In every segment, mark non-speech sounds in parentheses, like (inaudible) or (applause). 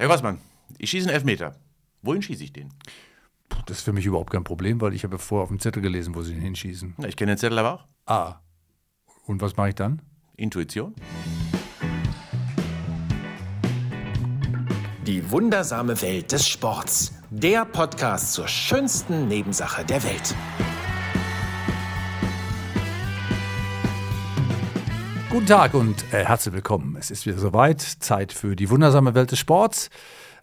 Herr Gossmann, ich schieße einen Elfmeter. Wohin schieße ich den? Das ist für mich überhaupt kein Problem, weil ich habe vorher auf dem Zettel gelesen, wo sie ihn hinschießen. Na, ich kenne den Zettel aber auch. Ah. Und was mache ich dann? Intuition. Die wundersame Welt des Sports. Der Podcast zur schönsten Nebensache der Welt. Guten Tag und äh, herzlich willkommen. Es ist wieder soweit. Zeit für die wundersame Welt des Sports.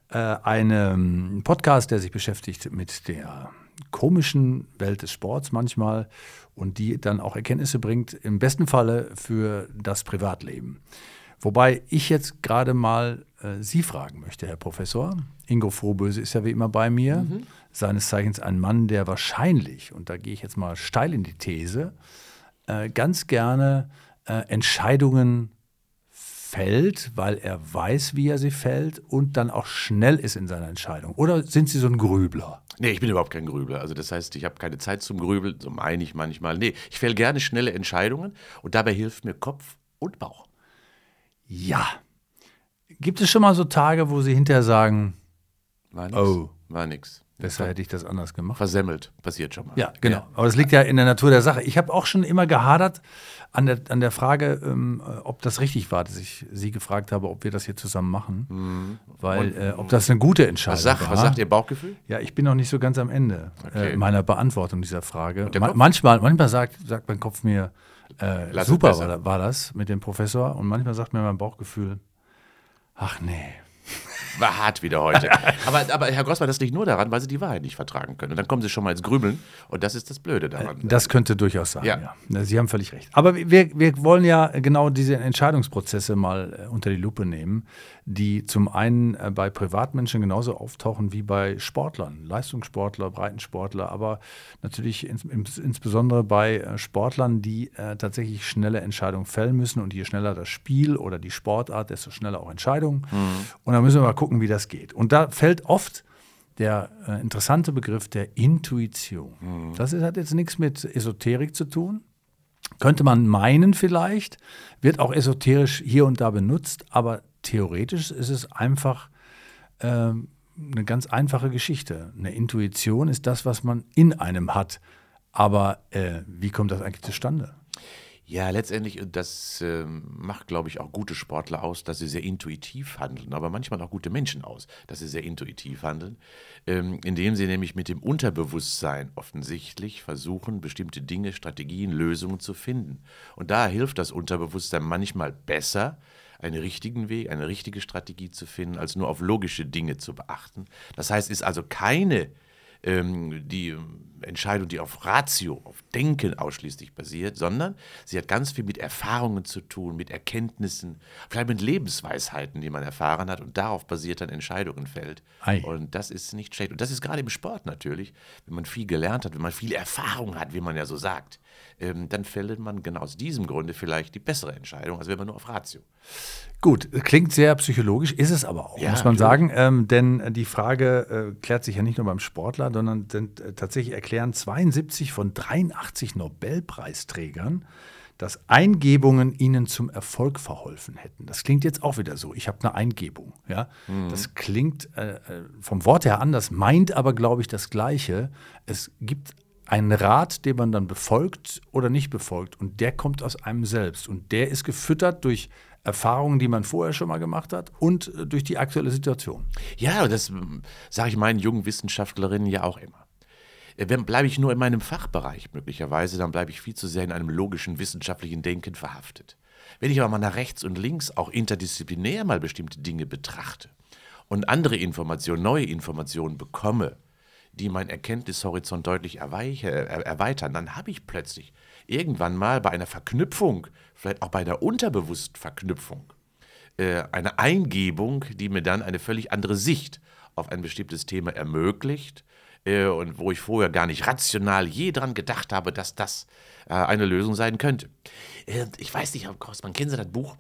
Äh, ein Podcast, der sich beschäftigt mit der komischen Welt des Sports manchmal und die dann auch Erkenntnisse bringt, im besten Falle für das Privatleben. Wobei ich jetzt gerade mal äh, Sie fragen möchte, Herr Professor. Ingo Frohböse ist ja wie immer bei mir, mhm. seines Zeichens ein Mann, der wahrscheinlich, und da gehe ich jetzt mal steil in die These, äh, ganz gerne äh, Entscheidungen fällt, weil er weiß, wie er sie fällt und dann auch schnell ist in seiner Entscheidung? Oder sind Sie so ein Grübler? Nee, ich bin überhaupt kein Grübler. Also das heißt, ich habe keine Zeit zum Grübeln, so meine ich manchmal. Nee, ich fälle gerne schnelle Entscheidungen und dabei hilft mir Kopf und Bauch. Ja. Gibt es schon mal so Tage, wo Sie hinterher sagen, war nix, oh, war nix. Besser hätte ich das anders gemacht. Versemmelt, passiert schon mal. Ja, genau. Ja. Aber das liegt ja in der Natur der Sache. Ich habe auch schon immer gehadert an der, an der Frage, ähm, ob das richtig war, dass ich Sie gefragt habe, ob wir das hier zusammen machen. Mhm. Weil, Und, äh, ob das eine gute Entscheidung was sagt, war. Was sagt Ihr Bauchgefühl? Ja, ich bin noch nicht so ganz am Ende äh, okay. äh, meiner Beantwortung dieser Frage. Ma manchmal, manchmal sagt, sagt mein Kopf mir, äh, super war, war das mit dem Professor. Und manchmal sagt mir mein Bauchgefühl, ach nee war hart wieder heute. (laughs) aber, aber Herr Grossmann, das liegt nur daran, weil Sie die Wahrheit nicht vertragen können. Und dann kommen Sie schon mal ins Grübeln. Und das ist das Blöde daran. Das könnte durchaus sein, ja. ja. Sie haben völlig recht. Aber wir, wir wollen ja genau diese Entscheidungsprozesse mal äh, unter die Lupe nehmen, die zum einen äh, bei Privatmenschen genauso auftauchen wie bei Sportlern, Leistungssportler, Breitensportler, aber natürlich ins, ins, insbesondere bei äh, Sportlern, die äh, tatsächlich schnelle Entscheidungen fällen müssen. Und je schneller das Spiel oder die Sportart, desto schneller auch Entscheidungen. Mhm. Und da müssen wir mal gucken, gucken, wie das geht. Und da fällt oft der äh, interessante Begriff der Intuition. Mhm. Das ist, hat jetzt nichts mit Esoterik zu tun. Könnte man meinen vielleicht, wird auch esoterisch hier und da benutzt, aber theoretisch ist es einfach äh, eine ganz einfache Geschichte. Eine Intuition ist das, was man in einem hat. Aber äh, wie kommt das eigentlich zustande? Ja, letztendlich, das äh, macht, glaube ich, auch gute Sportler aus, dass sie sehr intuitiv handeln, aber manchmal auch gute Menschen aus, dass sie sehr intuitiv handeln, ähm, indem sie nämlich mit dem Unterbewusstsein offensichtlich versuchen, bestimmte Dinge, Strategien, Lösungen zu finden. Und da hilft das Unterbewusstsein manchmal besser, einen richtigen Weg, eine richtige Strategie zu finden, als nur auf logische Dinge zu beachten. Das heißt, ist also keine ähm, die Entscheidung, die auf Ratio, auf Denken ausschließlich basiert, sondern sie hat ganz viel mit Erfahrungen zu tun, mit Erkenntnissen, vielleicht mit Lebensweisheiten, die man erfahren hat und darauf basiert dann Entscheidungen fällt. Ei. Und das ist nicht schlecht. Und das ist gerade im Sport natürlich, wenn man viel gelernt hat, wenn man viel Erfahrung hat, wie man ja so sagt, dann fällt man genau aus diesem Grunde vielleicht die bessere Entscheidung, als wenn man nur auf Ratio. Gut, klingt sehr psychologisch, ist es aber auch, ja, muss man sagen. Ähm, denn die Frage äh, klärt sich ja nicht nur beim Sportler, sondern denn, äh, tatsächlich erklären 72 von 83 Nobelpreisträgern, dass Eingebungen ihnen zum Erfolg verholfen hätten. Das klingt jetzt auch wieder so. Ich habe eine Eingebung. Ja? Mhm. Das klingt äh, äh, vom Wort her anders, meint aber, glaube ich, das Gleiche. Es gibt einen Rat, den man dann befolgt oder nicht befolgt. Und der kommt aus einem selbst. Und der ist gefüttert durch Erfahrungen, die man vorher schon mal gemacht hat und äh, durch die aktuelle Situation. Ja, das ähm, sage ich meinen jungen Wissenschaftlerinnen ja auch immer. Äh, bleibe ich nur in meinem Fachbereich möglicherweise, dann bleibe ich viel zu sehr in einem logischen wissenschaftlichen Denken verhaftet. Wenn ich aber mal nach rechts und links auch interdisziplinär mal bestimmte Dinge betrachte und andere Informationen, neue Informationen bekomme, die meinen Erkenntnishorizont deutlich erweitern, dann habe ich plötzlich irgendwann mal bei einer Verknüpfung, vielleicht auch bei einer unterbewussten Verknüpfung, äh, eine Eingebung, die mir dann eine völlig andere Sicht auf ein bestimmtes Thema ermöglicht äh, und wo ich vorher gar nicht rational je dran gedacht habe, dass das äh, eine Lösung sein könnte. ich weiß nicht, Herr Grossmann, kennen Sie das Buch?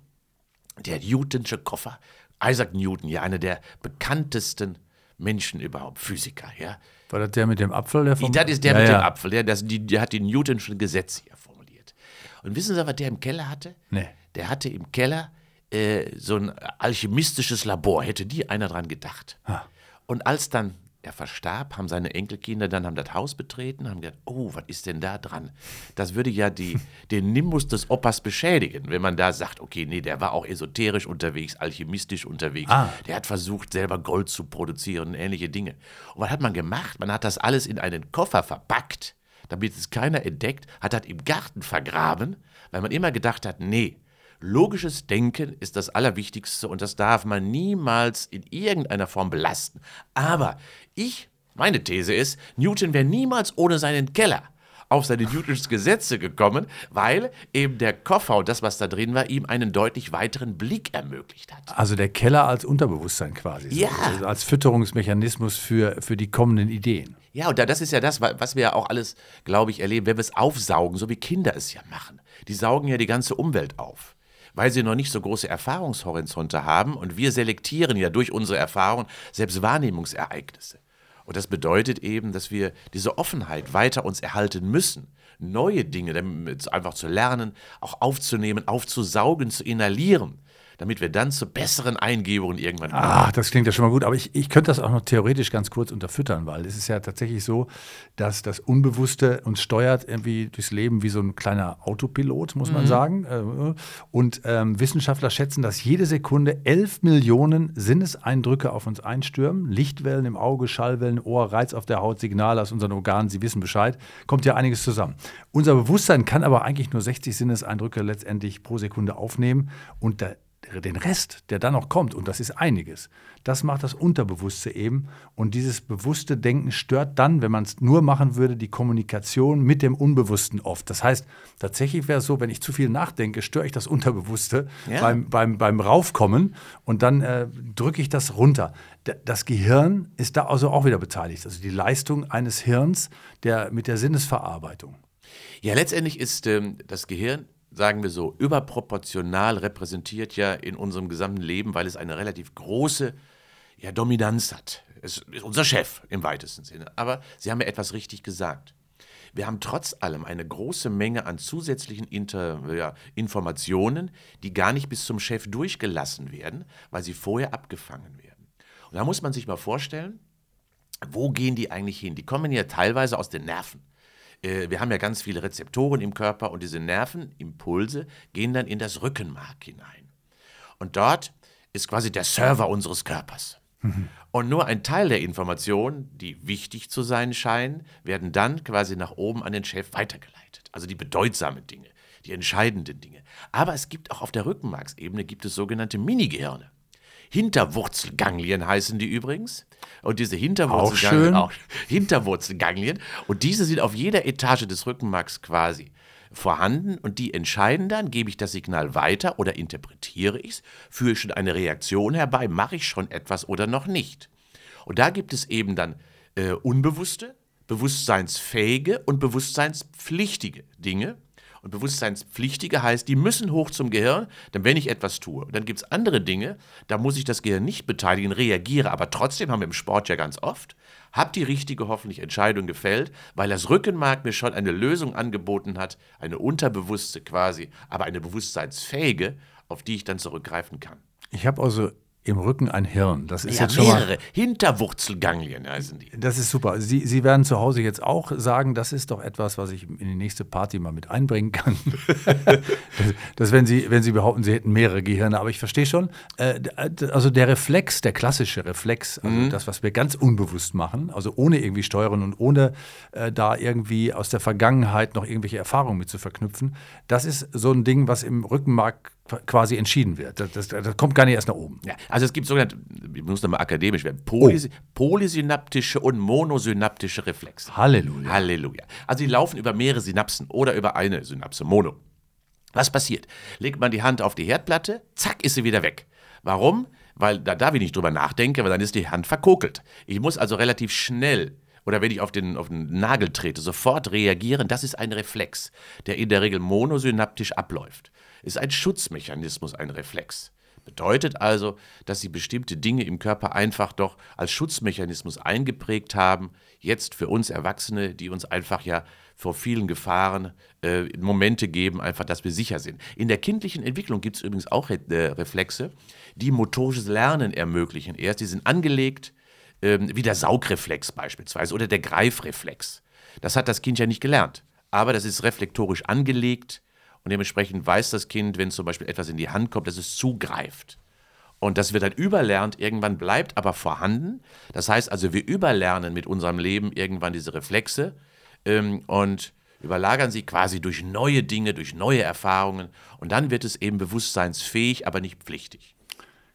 Der Newtonsche Koffer. Isaac Newton, ja, einer der bekanntesten Menschen überhaupt, Physiker, ja. War das der mit dem Apfel? Der das ist der ja, mit ja. dem Apfel, der, das, die, der hat die Newtonschen Gesetze hier formuliert. Und wissen Sie, was der im Keller hatte? Nee. Der hatte im Keller äh, so ein alchemistisches Labor, hätte die einer dran gedacht. Ah. Und als dann er verstarb, haben seine Enkelkinder dann haben das Haus betreten, haben gedacht, oh, was ist denn da dran? Das würde ja die, (laughs) den Nimbus des Opas beschädigen, wenn man da sagt, okay, nee, der war auch esoterisch unterwegs, alchemistisch unterwegs. Ah. Der hat versucht, selber Gold zu produzieren und ähnliche Dinge. Und was hat man gemacht? Man hat das alles in einen Koffer verpackt, damit es keiner entdeckt, hat das im Garten vergraben, weil man immer gedacht hat, nee, Logisches Denken ist das Allerwichtigste und das darf man niemals in irgendeiner Form belasten. Aber ich, meine These ist, Newton wäre niemals ohne seinen Keller auf seine Newtons Gesetze gekommen, weil eben der Koffer und das, was da drin war, ihm einen deutlich weiteren Blick ermöglicht hat. Also der Keller als Unterbewusstsein quasi. so. Ja. Also als Fütterungsmechanismus für, für die kommenden Ideen. Ja, und da- das ist ja das, wa- was wir ja auch alles, glaube ich, erleben, wenn wir es aufsaugen, so wie Kinder es ja machen. Die saugen ja die ganze Umwelt auf, weil sie noch nicht so große Erfahrungshorizonte haben und wir selektieren ja durch unsere Erfahrungen selbst Wahrnehmungsereignisse. Und das bedeutet eben, dass wir diese Offenheit weiter uns erhalten müssen, neue Dinge einfach zu lernen, auch aufzunehmen, aufzusaugen, zu inhalieren, damit wir dann zu besseren Eingebungen irgendwann kommen. Ach, das klingt ja schon mal gut, aber ich, ich könnte das auch noch theoretisch ganz kurz unterfüttern, weil es ist ja tatsächlich so, dass das Unbewusste uns steuert irgendwie durchs Leben wie so ein kleiner Autopilot, muss man sagen. Äh, Und ähm, Wissenschaftler schätzen, dass jede Sekunde 11 Millionen Sinneseindrücke auf uns einstürmen. Lichtwellen im Auge, Schallwellen, Ohr, Reiz auf der Haut, Signale aus unseren Organen, Sie wissen Bescheid. Kommt ja einiges zusammen. Unser Bewusstsein kann aber eigentlich nur 60 Sinneseindrücke letztendlich pro Sekunde aufnehmen und da den Rest, der dann noch kommt, und das ist einiges, das macht das Unterbewusste eben. Und dieses bewusste Denken stört dann, wenn man es nur machen würde, die Kommunikation mit dem Unbewussten oft. Das heißt, tatsächlich wäre es so, wenn ich zu viel nachdenke, störe ich das Unterbewusste Ja. beim, beim, beim Raufkommen und dann äh, drücke ich das runter. D- Das Gehirn ist da also auch wieder beteiligt. Also die Leistung eines Hirns der, mit der Sinnesverarbeitung. Ja, letztendlich ist ähm, das Gehirn, sagen wir so, überproportional repräsentiert ja in unserem gesamten Leben, weil es eine relativ große ja, Dominanz hat. Es ist unser Chef im weitesten Sinne. Aber Sie haben ja etwas richtig gesagt. Wir haben trotz allem eine große Menge an zusätzlichen Inter, ja, Informationen, die gar nicht bis zum Chef durchgelassen werden, weil sie vorher abgefangen werden. Und da muss man sich mal vorstellen, wo gehen die eigentlich hin? Die kommen ja teilweise aus den Nerven. Äh, Wir haben ja ganz viele Rezeptoren im Körper und diese Nervenimpulse gehen dann in das Rückenmark hinein. Und dort ist quasi der Server unseres Körpers. Und nur ein Teil der Informationen, die wichtig zu sein scheinen, werden dann quasi nach oben an den Chef weitergeleitet. Also die bedeutsamen Dinge, die entscheidenden Dinge. Aber es gibt auch auf der Rückenmarksebene gibt es sogenannte Minigehirne. Hinterwurzelganglien heißen die übrigens. Und diese Hinterwurzelganglien, schön. auch (laughs) Hinterwurzelganglien. Und diese sind auf jeder Etage des Rückenmarks quasi vorhanden und die entscheiden dann, gebe ich das Signal weiter oder interpretiere ich es, führe ich schon eine Reaktion herbei, mache ich schon etwas oder noch nicht. Und da gibt es eben dann äh, unbewusste, bewusstseinsfähige und bewusstseinspflichtige Dinge. Und bewusstseinspflichtige heißt, die müssen hoch zum Gehirn, denn wenn ich etwas tue. Dann gibt es andere Dinge, da muss ich das Gehirn nicht beteiligen, reagiere, aber trotzdem haben wir im Sport ja ganz oft, habe die richtige hoffentlich Entscheidung gefällt, weil das Rückenmark mir schon eine Lösung angeboten hat, eine unterbewusste quasi, aber eine bewusstseinsfähige, auf die ich dann zurückgreifen kann. Ich habe also im Rücken ein Hirn. Das ist Ja, jetzt schon mal mehrere Hinterwurzelganglien heißen die. Das ist super. Sie, Sie werden zu Hause jetzt auch sagen, das ist doch etwas, was ich in die nächste Party mal mit einbringen kann. (laughs) das, das wenn, Sie, wenn Sie behaupten, Sie hätten mehrere Gehirne. Aber ich verstehe schon, äh, d- also der Reflex, der klassische Reflex, also das, was wir ganz unbewusst machen, also ohne irgendwie steuern und ohne äh, da irgendwie aus der Vergangenheit noch irgendwelche Erfahrungen mit zu verknüpfen, das ist so ein Ding, was im Rückenmark quasi entschieden wird. Das, das, das kommt gar nicht erst nach oben. Ja, also es gibt sogenannte, ich muss nochmal akademisch werden, Polys polysynaptische und monosynaptische Reflexe. Halleluja. Halleluja. Also die laufen über mehrere Synapsen oder über eine Synapse, Mono. Was passiert? Legt man die Hand auf die Herdplatte, zack, ist sie wieder weg. Warum? Weil da darf ich nicht drüber nachdenken, weil dann ist die Hand verkokelt. Ich muss also relativ schnell oder wenn ich auf den, auf den Nagel trete, sofort reagieren. Das ist ein Reflex, der in der Regel monosynaptisch abläuft. Ist ein Schutzmechanismus, ein Reflex. Bedeutet also, dass sie bestimmte Dinge im Körper einfach doch als Schutzmechanismus eingeprägt haben, jetzt für uns Erwachsene, die uns einfach ja vor vielen Gefahren äh, Momente geben, einfach, dass wir sicher sind. In der kindlichen Entwicklung gibt es übrigens auch Re äh, Reflexe, die motorisches Lernen ermöglichen. Erst, die sind angelegt, äh, wie der Saugreflex beispielsweise oder der Greifreflex. Das hat das Kind ja nicht gelernt, aber das ist reflektorisch angelegt und dementsprechend weiß das Kind, wenn zum Beispiel etwas in die Hand kommt, dass es zugreift. Und das wird dann überlernt, irgendwann bleibt aber vorhanden. Das heißt also, wir überlernen mit unserem Leben irgendwann diese Reflexe ähm, und überlagern sie quasi durch neue Dinge, durch neue Erfahrungen. Und dann wird es eben bewusstseinsfähig, aber nicht pflichtig.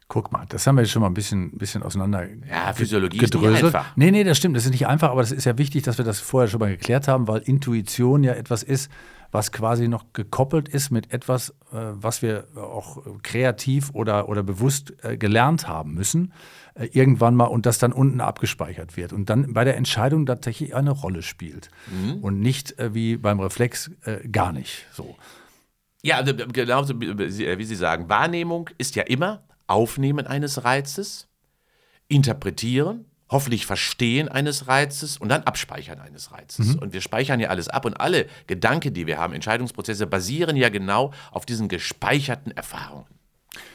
Guck mal, das haben wir jetzt schon mal ein bisschen, bisschen auseinander Ja, Physiologie gedröselt. ist nicht einfach. Nee, nee, das stimmt. Das ist nicht einfach, aber das ist ja wichtig, dass wir das vorher schon mal geklärt haben, weil Intuition ja etwas ist, was quasi noch gekoppelt ist mit etwas, äh, was wir auch kreativ oder, oder bewusst äh, gelernt haben müssen, äh, irgendwann mal und das dann unten abgespeichert wird und dann bei der Entscheidung tatsächlich eine Rolle spielt. Mhm. Und nicht wie beim Reflex gar nicht so. Ja, also, genauso wie Sie sagen, Wahrnehmung ist ja immer Aufnehmen eines Reizes, Interpretieren, hoffentlich Verstehen eines Reizes und dann Abspeichern eines Reizes. Mhm. Und wir speichern ja alles ab und alle Gedanken, die wir haben, Entscheidungsprozesse, basieren ja genau auf diesen gespeicherten Erfahrungen.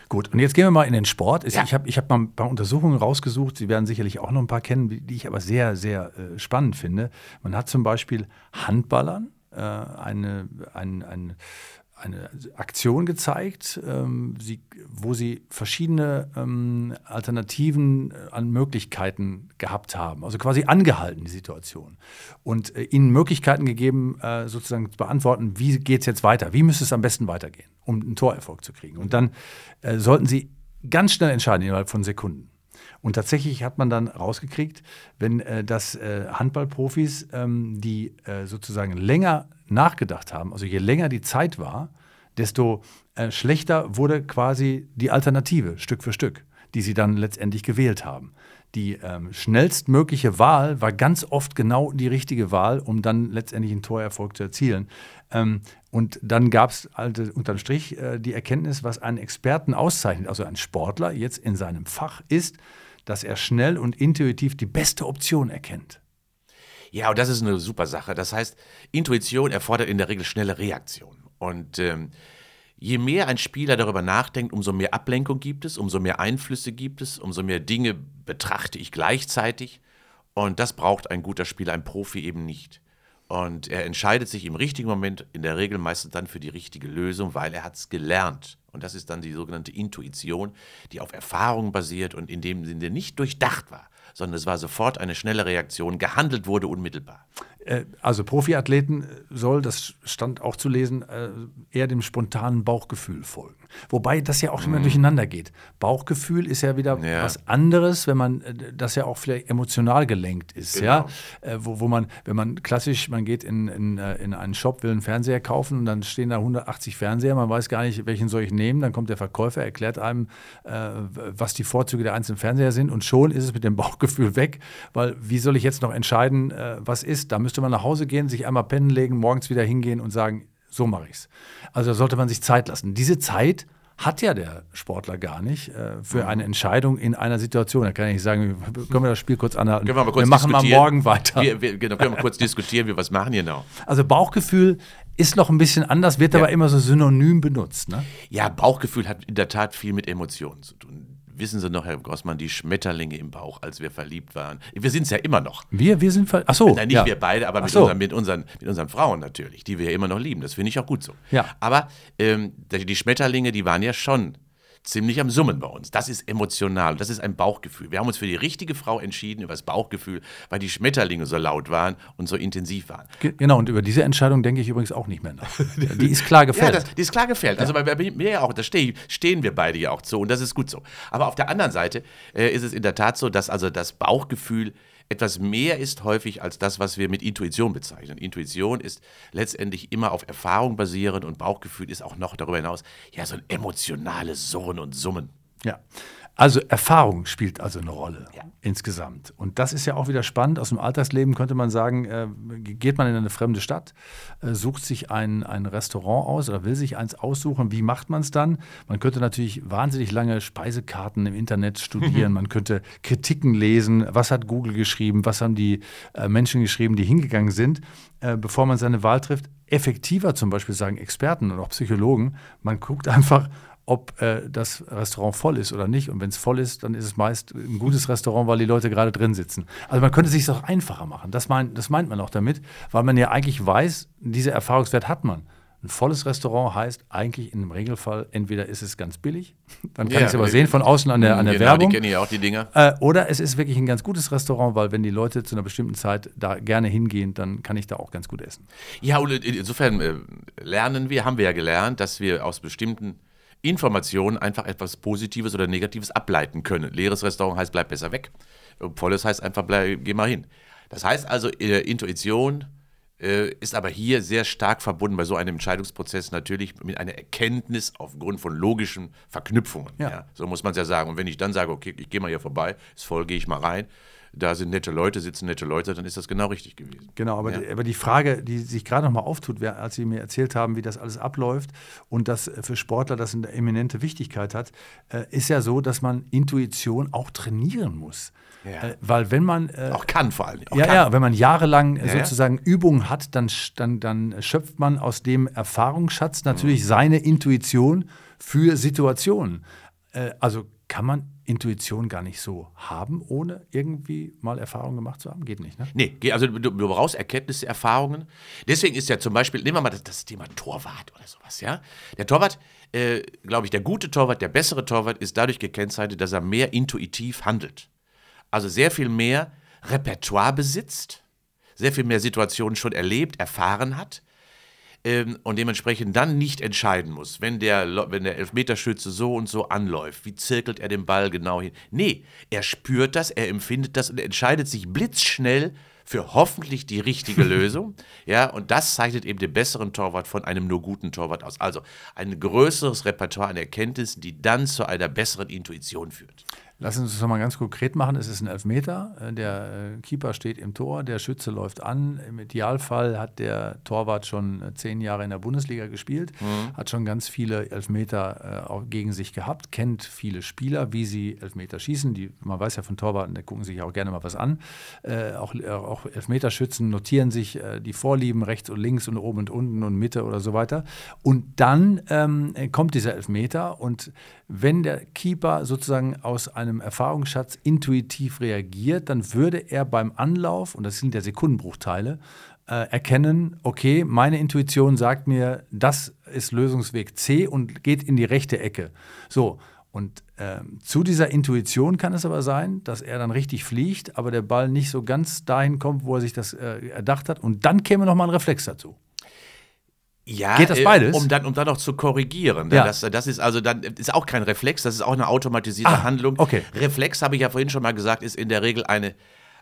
Gut, und jetzt gehen wir mal in den Sport. Ja. Ich habe ich hab mal ein paar Untersuchungen rausgesucht. Sie werden sicherlich auch noch ein paar kennen, die ich aber sehr, sehr äh, spannend finde. Man hat zum Beispiel Handballern äh, eine, ein, ein eine Aktion gezeigt, ähm, sie, wo sie verschiedene ähm, Alternativen äh, an Möglichkeiten gehabt haben, also quasi angehalten, die Situation. Und äh, ihnen Möglichkeiten gegeben, äh, sozusagen zu beantworten, wie geht es jetzt weiter, wie müsste es am besten weitergehen, um einen Torerfolg zu kriegen. Und dann äh, sollten sie ganz schnell entscheiden, innerhalb von Sekunden. Und tatsächlich hat man dann rausgekriegt, wenn äh, das äh, Handballprofis, ähm, die äh, sozusagen länger nachgedacht haben, also je länger die Zeit war, desto äh, schlechter wurde quasi die Alternative Stück für Stück, die sie dann letztendlich gewählt haben. Die ähm, schnellstmögliche Wahl war ganz oft genau die richtige Wahl, um dann letztendlich einen Torerfolg zu erzielen. Ähm, und dann gab es also unterm Strich äh, die Erkenntnis, was einen Experten auszeichnet, also ein Sportler jetzt in seinem Fach ist, dass er schnell und intuitiv die beste Option erkennt. Ja, und das ist eine super Sache. Das heißt, Intuition erfordert in der Regel schnelle Reaktion. Und ähm, je mehr ein Spieler darüber nachdenkt, umso mehr Ablenkung gibt es, umso mehr Einflüsse gibt es, umso mehr Dinge betrachte ich gleichzeitig. Und das braucht ein guter Spieler, ein Profi eben nicht. Und er entscheidet sich im richtigen Moment in der Regel meistens dann für die richtige Lösung, weil er hat es gelernt. Und das ist dann die sogenannte Intuition, die auf Erfahrung basiert und in dem Sinne nicht durchdacht war, sondern es war sofort eine schnelle Reaktion, gehandelt wurde unmittelbar. Äh, also Profiathleten soll, das stand auch zu lesen, äh, eher dem spontanen Bauchgefühl folgen. Wobei das ja auch mal mm. durcheinander geht. Bauchgefühl ist ja wieder ja. was anderes, wenn man äh, das ja auch vielleicht emotional gelenkt ist. Genau. Ja? Wo, wo man, wenn man klassisch, man geht in, in, in einen Shop, will einen Fernseher kaufen und dann stehen da 180 Fernseher, man weiß gar nicht, welchen soll ich nehmen. Dann kommt der Verkäufer, erklärt einem, was die Vorzüge der einzelnen Fernseher sind und schon ist es mit dem Bauchgefühl weg, weil wie soll ich jetzt noch entscheiden, was ist? Da müsste müsste man nach Hause gehen, sich einmal pennen legen, morgens wieder hingehen und sagen, so mache ich's. Also da sollte man sich Zeit lassen. Diese Zeit hat ja der Sportler gar nicht äh, für mhm. eine Entscheidung in einer Situation. Da kann ich nicht sagen, können wir das Spiel kurz anhalten. Können wir, mal kurz wir machen mal morgen weiter. Wir, wir, genau, können wir kurz diskutieren, wie wir was machen genau. Also Bauchgefühl ist noch ein bisschen anders, wird ja. aber immer so synonym benutzt. Ne? Ja, Bauchgefühl hat in der Tat viel mit Emotionen zu tun wissen Sie noch, Herr Grossmann, die Schmetterlinge im Bauch, als wir verliebt waren? Wir sind es ja immer noch. Wir, wir sind verliebt. Achso. Nein, nicht ja. wir beide, aber mit, so. unseren, mit, unseren, mit unseren Frauen natürlich, die wir ja immer noch lieben. Das finde ich auch gut so. Ja. Aber ähm, die Schmetterlinge, die waren ja schon ziemlich am Summen bei uns. Das ist emotional, das ist ein Bauchgefühl. Wir haben uns für die richtige Frau entschieden über das Bauchgefühl, weil die Schmetterlinge so laut waren und so intensiv waren. Genau, und über diese Entscheidung denke ich übrigens auch nicht mehr nach. (laughs) Die ist klar gefällt. ja, das, die ist klar gefällt. Also bei mir ja auch, da stehen, stehen wir beide ja auch zu und das ist gut so. Aber auf der anderen Seite äh, ist es in der Tat so, dass also das Bauchgefühl etwas mehr ist häufig als das, was wir mit Intuition bezeichnen. Intuition ist letztendlich immer auf Erfahrung basierend und Bauchgefühl ist auch noch darüber hinaus ja so ein emotionales Surren und Summen. Ja. Also Erfahrung spielt also eine Rolle ja. insgesamt. Und das ist ja auch wieder spannend. Aus dem Alltagsleben könnte man sagen, äh, geht man in eine fremde Stadt, äh, sucht sich ein, ein Restaurant aus oder will sich eins aussuchen. Wie macht man es dann? Man könnte natürlich wahnsinnig lange Speisekarten im Internet studieren. (laughs) man könnte Kritiken lesen. Was hat Google geschrieben? Was haben die äh, Menschen geschrieben, die hingegangen sind, äh, bevor man seine Wahl trifft? Effektiver zum Beispiel sagen Experten und auch Psychologen. Man guckt (laughs) einfach, ob äh, das Restaurant voll ist oder nicht. Und wenn es voll ist, dann ist es meist ein gutes Restaurant, weil die Leute gerade drin sitzen. Also man könnte es sich auch einfacher machen. Das, mein, das meint man auch damit, weil man ja eigentlich weiß, diese Erfahrungswert hat man. Ein volles Restaurant heißt eigentlich im Regelfall, entweder ist es ganz billig, (laughs) dann kann ja, ich es aber sehen von außen an der, an der genau, Werbung. Die kenne ich auch, die Dinger. Äh, oder es ist wirklich ein ganz gutes Restaurant, weil wenn die Leute zu einer bestimmten Zeit da gerne hingehen, dann kann ich da auch ganz gut essen. Ja, und insofern äh, lernen wir, haben wir ja gelernt, dass wir aus bestimmten Informationen einfach etwas Positives oder Negatives ableiten können. Leeres Restaurant heißt, bleib besser weg. Volles heißt einfach, bleib, geh mal hin. Das heißt also, äh, Intuition äh, ist aber hier sehr stark verbunden bei so einem Entscheidungsprozess natürlich mit einer Erkenntnis aufgrund von logischen Verknüpfungen. Ja. Ja, so muss man es ja sagen. Und wenn ich dann sage, okay, ich gehe mal hier vorbei, ist voll, gehe ich mal rein, da sind nette Leute, sitzen nette Leute, dann ist das genau richtig gewesen. Genau, aber, ja. die, aber die Frage, die sich gerade noch mal auftut, als Sie mir erzählt haben, wie das alles abläuft und dass für Sportler das eine eminente Wichtigkeit hat, äh, ist ja so, dass man Intuition auch trainieren muss. Ja. Äh, weil wenn man äh, auch kann vor allem. ja, kann. ja, wenn man jahrelang ja, sozusagen Übungen hat, dann, dann, dann schöpft man aus dem Erfahrungsschatz natürlich mhm. seine Intuition für Situationen. Äh, also kann man Intuition gar nicht so haben, ohne irgendwie mal Erfahrungen gemacht zu haben? Geht nicht, ne? Nee, also du, du brauchst Erkenntnisse, Erfahrungen. Deswegen ist ja zum Beispiel, nehmen wir mal das, das Thema Torwart oder sowas, ja? Der Torwart, äh, glaube ich, der gute Torwart, der bessere Torwart ist dadurch gekennzeichnet, dass er mehr intuitiv handelt. Also sehr viel mehr Repertoire besitzt, sehr viel mehr Situationen schon erlebt, erfahren hat ähm, und dementsprechend dann nicht entscheiden muss, wenn der, wenn der Elfmeterschütze so und so anläuft, wie zirkelt er den Ball genau hin. Nee, er spürt das, er empfindet das und entscheidet sich blitzschnell für hoffentlich die richtige (laughs) Lösung. Ja, und das zeichnet eben den besseren Torwart von einem nur guten Torwart aus. Also ein größeres Repertoire an Erkenntnissen, die dann zu einer besseren Intuition führt. Lass uns das nochmal ganz konkret machen. Es ist ein Elfmeter. Äh, der äh, Keeper steht im Tor, der Schütze läuft an. Im Idealfall hat der Torwart schon äh, zehn Jahre in der Bundesliga gespielt, mhm. hat schon ganz viele Elfmeter auch gegen sich gehabt, kennt viele Spieler, wie sie Elfmeter schießen. Die, man weiß ja von Torwarten, da gucken sich auch gerne mal was an. Äh, auch, auch Elfmeterschützen notieren sich die Vorlieben rechts und links und oben und unten und Mitte oder so weiter. Und dann ähm, kommt dieser Elfmeter und wenn der Keeper sozusagen aus einem Erfahrungsschatz intuitiv reagiert, dann würde er beim Anlauf, und das sind ja Sekundenbruchteile, äh, erkennen, okay, meine Intuition sagt mir, das ist Lösungsweg C und geht in die rechte Ecke. So, und äh, zu dieser Intuition kann es aber sein, dass er dann richtig fliegt, aber der Ball nicht so ganz dahin kommt, wo er sich das äh, erdacht hat. Und dann käme noch mal ein Reflex dazu. Ja, Geht das äh, beides? Um dann, um dann noch zu korrigieren. Ja. Das, das ist also dann ist auch kein Reflex, das ist auch eine automatisierte ah, Handlung. Okay. Reflex, habe ich ja vorhin schon mal gesagt, ist in der Regel eine,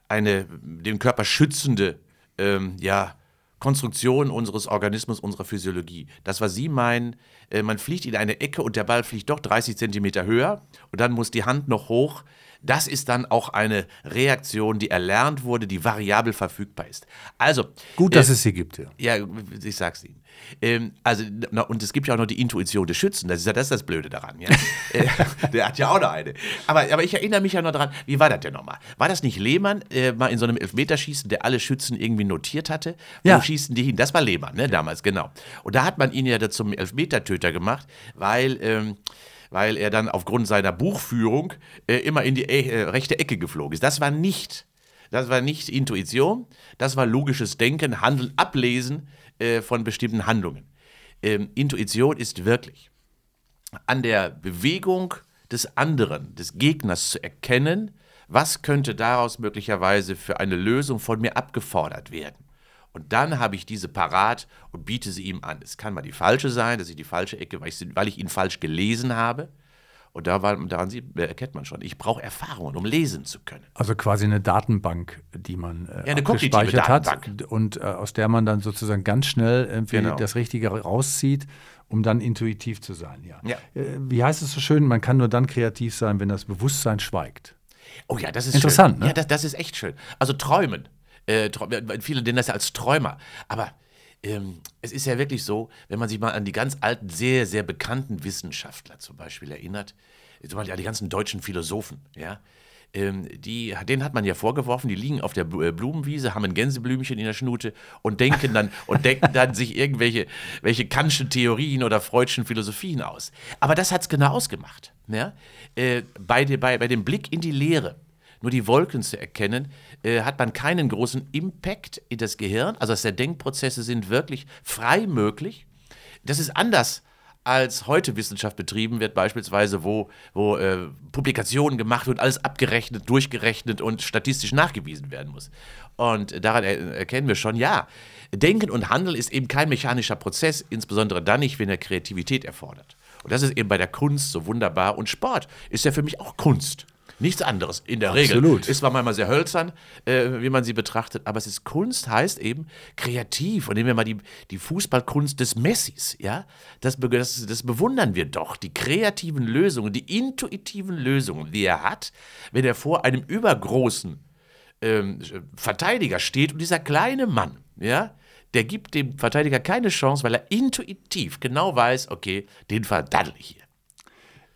eine den Körper schützende ähm, ja, Konstruktion unseres Organismus, unserer Physiologie. Das, was Sie meinen, äh, man fliegt in eine Ecke und der Ball fliegt doch 30 Zentimeter höher und dann muss die Hand noch hoch. Das ist dann auch eine Reaktion, die erlernt wurde, die variabel verfügbar ist. Also. Gut, dass äh, es sie gibt, ja. Ja, ich sag's Ihnen. Ähm, also, na, und es gibt ja auch noch die Intuition des Schützen. Das ist ja das, ist das Blöde daran. Ja? (laughs) Äh, der hat ja auch noch eine. Aber, aber ich erinnere mich ja noch daran, wie war das denn nochmal? War das nicht Lehmann äh, mal in so einem Elfmeterschießen, der alle Schützen irgendwie notiert hatte? Wo ja. schießen die hin? Das war Lehmann, ne, damals, genau. Und da hat man ihn ja zum Elfmetertöter gemacht, weil. Ähm, weil er dann aufgrund seiner Buchführung äh, immer in die äh, rechte Ecke geflogen ist. Das war nicht, das war nicht Intuition, das war logisches Denken, Handeln, Ablesen äh, von bestimmten Handlungen. Ähm, Intuition ist wirklich an der Bewegung des anderen, des Gegners zu erkennen, was könnte daraus möglicherweise für eine Lösung von mir abgefordert werden. Und dann habe ich diese parat und biete sie ihm an. Es kann mal die falsche sein, dass ich die falsche Ecke, weil ich, weil ich ihn falsch gelesen habe. Und da war, daran sieht, erkennt man schon, ich brauche Erfahrungen, um lesen zu können. Also quasi eine Datenbank, die man äh, ja, abgespeichert hat und äh, aus der man dann sozusagen ganz schnell irgendwie genau. das Richtige rauszieht, um dann intuitiv zu sein. Ja. ja. Äh, wie heißt es so schön, man kann nur dann kreativ sein, wenn das Bewusstsein schweigt. Oh ja, das ist interessant. Ne? Ja, das, das ist echt schön. Also träumen. Äh, viele nennen das ja als Träumer. Aber ähm, es ist ja wirklich so, wenn man sich mal an die ganz alten, sehr, sehr bekannten Wissenschaftler zum Beispiel erinnert, zum Beispiel an die ganzen deutschen Philosophen, ja, ähm, die, denen hat man ja vorgeworfen, die liegen auf der äh, Blumenwiese, haben ein Gänseblümchen in der Schnute und denken dann (laughs) und denken dann sich irgendwelche welche Kantschen Theorien oder Freudschen Philosophien aus. Aber das hat es genau ausgemacht. Ja? Äh, bei, bei, bei dem Blick in die Leere, nur die Wolken zu erkennen, äh, hat man keinen großen Impact in das Gehirn. Also dass Denkprozesse sind wirklich frei möglich. Das ist anders als heute Wissenschaft betrieben wird, beispielsweise, wo, wo äh, Publikationen gemacht wird, alles abgerechnet, durchgerechnet und statistisch nachgewiesen werden muss. Und daran er erkennen wir schon, ja, Denken und Handeln ist eben kein mechanischer Prozess, insbesondere dann nicht, wenn er Kreativität erfordert. Und das ist eben bei der Kunst so wunderbar. Und Sport ist ja für mich auch Kunst. Nichts anderes in der Absolut. Regel. Ist zwar manchmal sehr hölzern, äh, wie man sie betrachtet, aber es ist Kunst, heißt eben kreativ. Und nehmen wir mal die, die Fußballkunst des Messis, ja, das, das, das bewundern wir doch. Die kreativen Lösungen, die intuitiven Lösungen, die er hat, wenn er vor einem übergroßen ähm, Verteidiger steht und dieser kleine Mann, ja, der gibt dem Verteidiger keine Chance, weil er intuitiv genau weiß, okay, den verdaddel ich hier.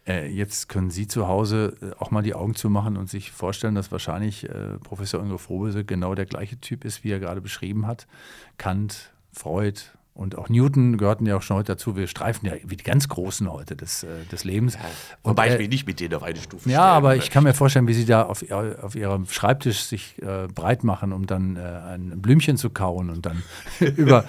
Äh, jetzt können Sie zu Hause äh, auch mal die Augen zumachen und sich vorstellen, dass wahrscheinlich äh, Professor Ingo Frobese genau der gleiche Typ ist, wie er gerade beschrieben hat. Kant, Freud, und auch Newton gehörten ja auch schon heute dazu. Wir streifen ja wie die ganz Großen heute des, äh, des Lebens. Ja, wobei und, ich mich nicht mit denen auf eine Stufe Ja, aber ich kann mir vorstellen, wie sie da auf, auf ihrem Schreibtisch sich äh, breit machen, um dann äh, ein Blümchen zu kauen und dann (laughs) über,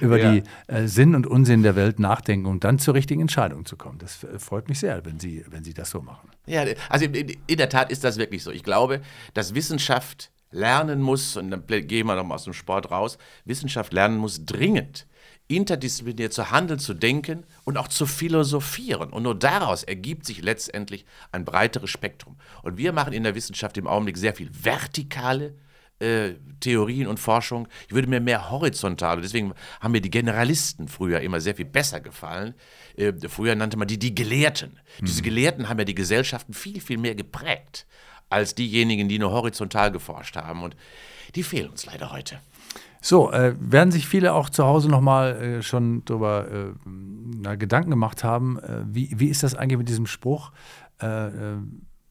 über ja. die äh, Sinn und Unsinn der Welt nachdenken und dann zur richtigen Entscheidung zu kommen. Das äh, freut mich sehr, wenn sie, wenn sie das so machen. Ja, also in, in der Tat ist das wirklich so. Ich glaube, dass Wissenschaft lernen muss, und dann gehen wir nochmal aus dem Sport raus, Wissenschaft lernen muss dringend interdisziplinär zu handeln, zu denken und auch zu philosophieren. Und nur daraus ergibt sich letztendlich ein breiteres Spektrum. Und wir machen in der Wissenschaft im Augenblick sehr viel vertikale äh, Theorien und Forschung. Ich würde mir mehr horizontale, deswegen haben mir die Generalisten früher immer sehr viel besser gefallen. Äh, früher nannte man die die Gelehrten. Mhm. Diese Gelehrten haben ja die Gesellschaften viel, viel mehr geprägt als diejenigen, die nur horizontal geforscht haben. Und die fehlen uns leider heute. So, äh, werden sich viele auch zu Hause nochmal äh, schon darüber äh, na, Gedanken gemacht haben, äh, wie, wie ist das eigentlich mit diesem Spruch äh, äh,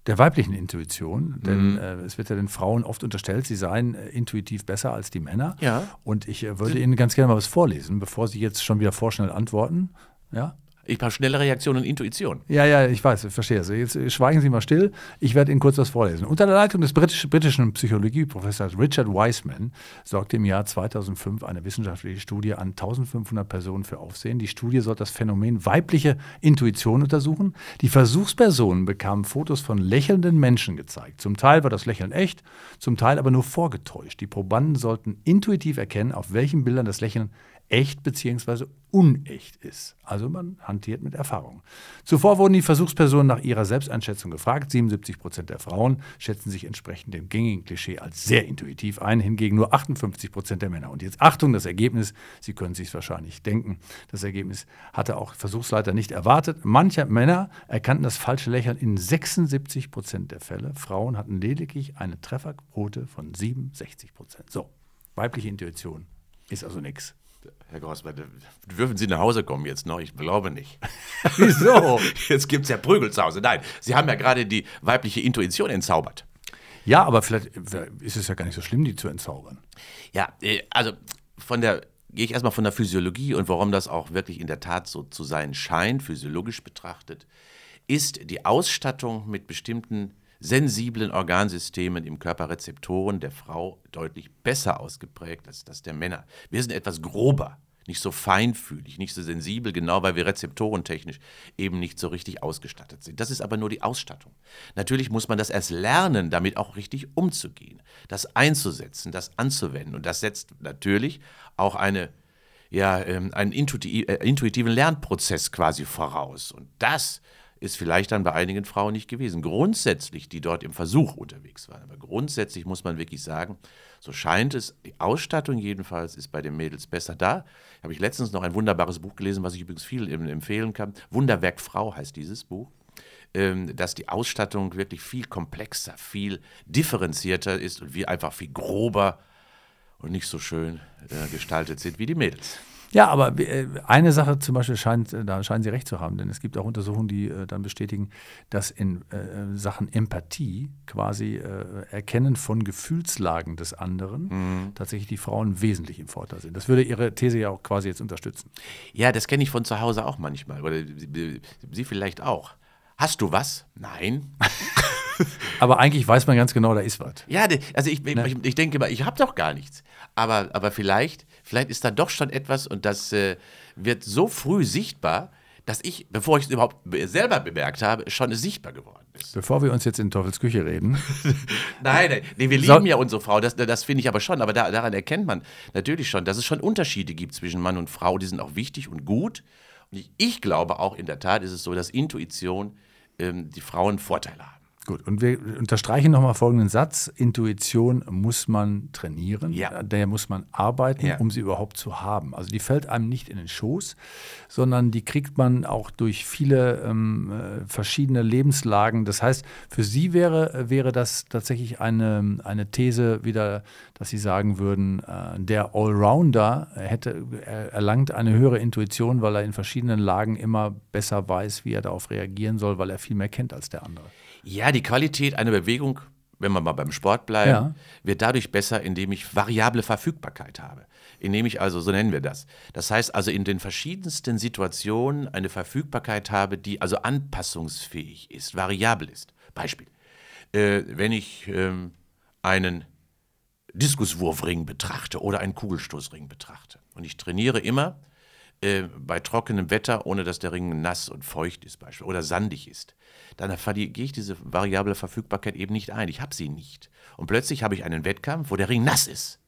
der weiblichen Intuition? Denn mhm. es wird ja den Frauen oft unterstellt, sie seien intuitiv besser als die Männer. Ja. Und ich würde Ihnen ganz gerne mal was vorlesen, bevor Sie jetzt schon wieder vorschnell antworten. Ja? Ich habe schnelle Reaktion und Intuition. Ja, ja, ich weiß, ich verstehe. Also jetzt schweigen Sie mal still. Ich werde Ihnen kurz was vorlesen. Unter der Leitung des britisch, britischen Psychologieprofessors Richard Wiseman sorgte im Jahr 2005 eine wissenschaftliche Studie an 1500 Personen für Aufsehen. Die Studie soll das Phänomen weibliche Intuition untersuchen. Die Versuchspersonen bekamen Fotos von lächelnden Menschen gezeigt. Zum Teil war das Lächeln echt, zum Teil aber nur vorgetäuscht. Die Probanden sollten intuitiv erkennen, auf welchen Bildern das Lächeln echt bzw. unecht ist. Also man hantiert mit Erfahrung. Zuvor wurden die Versuchspersonen nach ihrer Selbsteinschätzung gefragt. 77 Prozent der Frauen schätzen sich entsprechend dem gängigen Klischee als sehr intuitiv ein, hingegen nur 58 Prozent der Männer. Und jetzt Achtung, das Ergebnis, Sie können sich wahrscheinlich denken, das Ergebnis hatte auch Versuchsleiter nicht erwartet. Manche Männer erkannten das falsche Lächeln in 76 Prozent der Fälle. Frauen hatten lediglich eine Trefferquote von 67 Prozent. So, weibliche Intuition ist also nichts. Herr Grossmann, dürfen Sie nach Hause kommen jetzt noch? Ich glaube nicht. (laughs) Wieso? (laughs) Jetzt gibt es ja Prügel zu Hause. Nein, Sie haben ja gerade die weibliche Intuition entzaubert. Ja, aber vielleicht ist es ja gar nicht so schlimm, die zu entzaubern. Ja, äh, also von der gehe ich erstmal von der Physiologie und warum das auch wirklich in der Tat so zu sein scheint, physiologisch betrachtet, ist die Ausstattung mit bestimmten sensiblen Organsystemen im Körper Rezeptoren der Frau deutlich besser ausgeprägt als das der Männer. Wir sind etwas grober, nicht so feinfühlig, nicht so sensibel, genau weil wir rezeptorentechnisch eben nicht so richtig ausgestattet sind. Das ist aber nur die Ausstattung. Natürlich muss man das erst lernen, damit auch richtig umzugehen, das einzusetzen, das anzuwenden. Und das setzt natürlich auch eine ja, ähm, einen äh, intuitiven Lernprozess quasi voraus. Und das ist vielleicht dann bei einigen Frauen nicht gewesen. Grundsätzlich, die dort im Versuch unterwegs waren. Aber grundsätzlich muss man wirklich sagen, so scheint es, die Ausstattung jedenfalls ist bei den Mädels besser da. Habe ich letztens noch ein wunderbares Buch gelesen, was ich übrigens viel empfehlen kann. Wunderwerk Frau heißt dieses Buch ähm, dass die Ausstattung wirklich viel komplexer, viel differenzierter ist und wir einfach viel grober und nicht so schön äh, gestaltet sind wie die Mädels. Ja, aber äh, eine Sache zum Beispiel scheint, äh, da scheinen Sie recht zu haben, denn es gibt auch Untersuchungen, die äh, dann bestätigen, dass in Sachen Empathie quasi Erkennen von Gefühlslagen des anderen mhm. tatsächlich die Frauen wesentlich im Vorteil sind. Das würde Ihre These ja auch quasi jetzt unterstützen. Ja, das kenne ich von zu Hause auch manchmal. Oder Sie vielleicht auch. Hast du was? Nein. (laughs) aber eigentlich weiß man ganz genau, da ist was. Ja, also ich, ne? ich, ich denke mal, ich habe doch gar nichts. Aber, aber vielleicht, vielleicht ist da doch schon etwas und das äh, wird so früh sichtbar, dass ich, bevor ich es überhaupt selber bemerkt habe, schon sichtbar geworden ist. Bevor wir uns jetzt in Teufels Küche reden. (laughs) nein, nein, nee, wir lieben so. ja unsere Frau, das, das finde ich aber schon. Aber da, daran erkennt man natürlich schon, dass es schon Unterschiede gibt zwischen Mann und Frau, die sind auch wichtig und gut. Und ich, ich glaube auch in der Tat ist es so, dass Intuition ähm, die Frauen Vorteile haben. Gut, und wir unterstreichen nochmal folgenden Satz. Intuition muss man trainieren, ja. der muss man arbeiten, ja. um sie überhaupt zu haben. Also die fällt einem nicht in den Schoß, sondern die kriegt man auch durch viele ähm, äh, verschiedene Lebenslagen. Das heißt, für Sie wäre, wäre das tatsächlich eine, eine These wieder, dass Sie sagen würden, äh, der Allrounder hätte, er erlangt eine höhere Intuition, weil er in verschiedenen Lagen immer besser weiß, wie er darauf reagieren soll, weil er viel mehr kennt als der andere. Ja, die Qualität einer Bewegung, wenn wir mal beim Sport bleiben, ja. wird dadurch besser, indem ich variable Verfügbarkeit habe. Indem ich also, so nennen wir das. Das heißt also in den verschiedensten Situationen eine Verfügbarkeit habe, die also anpassungsfähig ist, variabel ist. Beispiel. Äh, wenn ich ähm, einen Diskuswurfring betrachte oder einen Kugelstoßring betrachte und ich trainiere immer äh, bei trockenem Wetter, ohne dass der Ring nass und feucht ist, beispielsweise, oder sandig ist, dann gehe ich diese variable Verfügbarkeit eben nicht ein. Ich habe sie nicht. Und plötzlich habe ich einen Wettkampf, wo der Ring nass ist.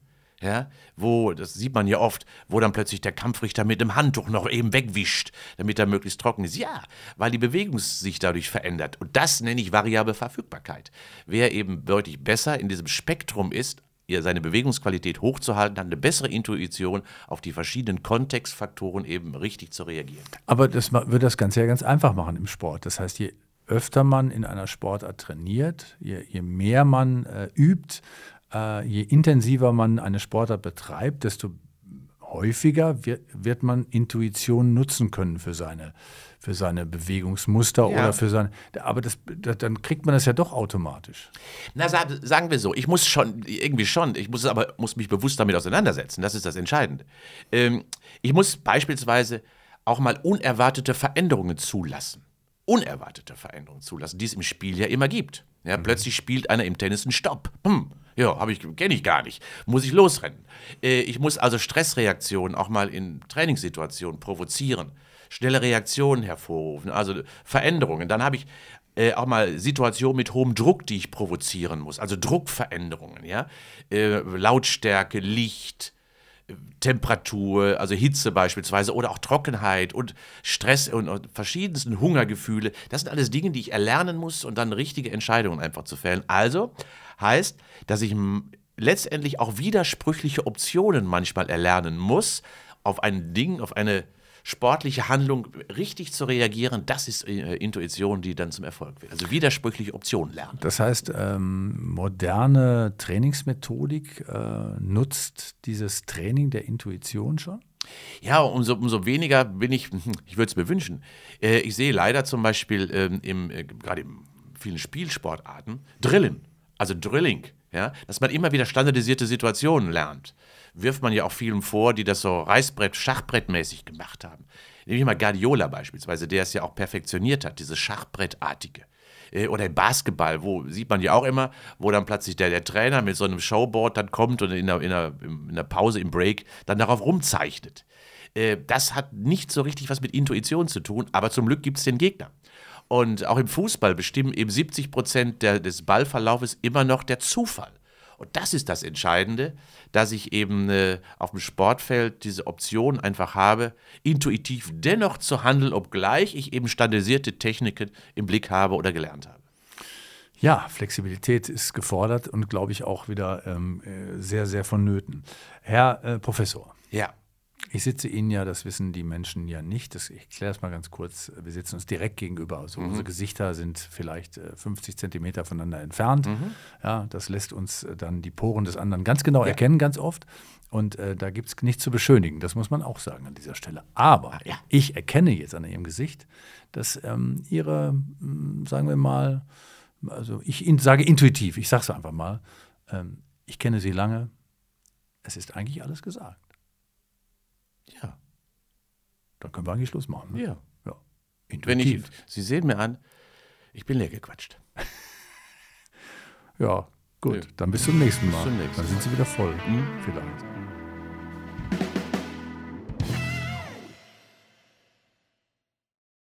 Ja, wo, das sieht man ja oft, wo dann plötzlich der Kampfrichter mit dem Handtuch noch eben wegwischt, damit er möglichst trocken ist. Ja, weil die Bewegung sich dadurch verändert. Und das nenne ich variable Verfügbarkeit. Wer eben deutlich besser in diesem Spektrum ist, seine Bewegungsqualität hochzuhalten, hat eine bessere Intuition, auf die verschiedenen Kontextfaktoren eben richtig zu reagieren. Aber das würde das Ganze ja ganz einfach machen im Sport. Das heißt, je öfter man in einer Sportart trainiert, je, je mehr man äh, übt, äh, je intensiver man eine Sportart betreibt, desto häufiger wird, wird man Intuition nutzen können für seine, für seine Bewegungsmuster ja. oder für seine. Aber das, das, dann kriegt man das ja doch automatisch. Na, sagen wir so, ich muss schon, irgendwie schon, ich muss aber muss mich bewusst damit auseinandersetzen. Das ist das Entscheidende. Ähm, ich muss beispielsweise auch mal unerwartete Veränderungen zulassen unerwartete Veränderungen zulassen, die es im Spiel ja immer gibt. Ja, mhm. Plötzlich spielt einer im Tennis einen Stopp. Hm, ja, ich, kenne ich gar nicht. Muss ich losrennen. Äh, ich muss also Stressreaktionen auch mal in Trainingssituationen provozieren, schnelle Reaktionen hervorrufen, also Veränderungen. Dann habe ich äh, auch mal Situationen mit hohem Druck, die ich provozieren muss, also Druckveränderungen, ja, äh, Lautstärke, Licht, Temperatur, also Hitze beispielsweise oder auch Trockenheit und Stress und, und, verschiedensten Hungergefühle. Das sind alles Dinge, die ich erlernen muss und dann richtige Entscheidungen einfach zu fällen. Also heißt, dass ich letztendlich auch widersprüchliche Optionen manchmal erlernen muss auf ein Ding, auf eine sportliche Handlung richtig zu reagieren, das ist äh, Intuition, die dann zum Erfolg wird. Also widersprüchliche Optionen lernen. Das heißt, ähm, moderne Trainingsmethodik äh, nutzt dieses Training der Intuition schon? Ja, umso, umso weniger bin ich, (laughs) ich würde es mir wünschen. Äh, ich sehe leider zum Beispiel ähm, im, äh, gerade in vielen Spielsportarten Drillen, also Drilling, ja, dass man immer wieder standardisierte Situationen lernt wirft man ja auch vielen vor, die das so Reißbrett, Schachbrettmäßig gemacht haben. Nehme ich mal Guardiola beispielsweise, der es ja auch perfektioniert hat, dieses Schachbrettartige. Äh, oder im Basketball, wo sieht man ja auch immer, wo dann plötzlich der, der Trainer mit so einem Showboard dann kommt und in der, in, der, in der Pause, im Break, dann darauf rumzeichnet. Äh, das hat nicht so richtig was mit Intuition zu tun, aber zum Glück gibt es den Gegner. Und auch im Fußball bestimmen eben 70 Prozent des Ballverlaufes immer noch der Zufall. Und das ist das Entscheidende, dass ich eben äh, auf dem Sportfeld diese Option einfach habe, intuitiv dennoch zu handeln, obgleich ich eben standardisierte Techniken im Blick habe oder gelernt habe. Ja, Flexibilität ist gefordert und glaube ich auch wieder ähm, äh, sehr, sehr vonnöten. Herr äh, Professor. Ja. Ich sitze Ihnen ja, das wissen die Menschen ja nicht. Das, ich erkläre es mal ganz kurz. Wir sitzen uns direkt gegenüber. Also mhm. Unsere Gesichter sind vielleicht 50 äh, Zentimeter voneinander entfernt. Mhm. Ja, das lässt uns äh, dann die Poren des anderen ganz genau ja. erkennen, ganz oft. Und äh, da gibt es nichts zu beschönigen. Das muss man auch sagen an dieser Stelle. Aber ja. ich erkenne jetzt an Ihrem Gesicht, dass ähm, Ihre, hm, sagen wir mal, also ich in, sage intuitiv, ich sage es einfach mal, ähm, ich kenne Sie lange. Es ist eigentlich alles gesagt. Ja. Dann können wir eigentlich Schluss machen. Ne? Ja. ja. Wenn ich, Sie sehen mir an, ich bin leer gequatscht. (laughs) ja, gut. Ja. Dann bis zum nächsten Mal. Bis zum nächsten Dann sind Sie wieder voll. Mhm. Vielleicht.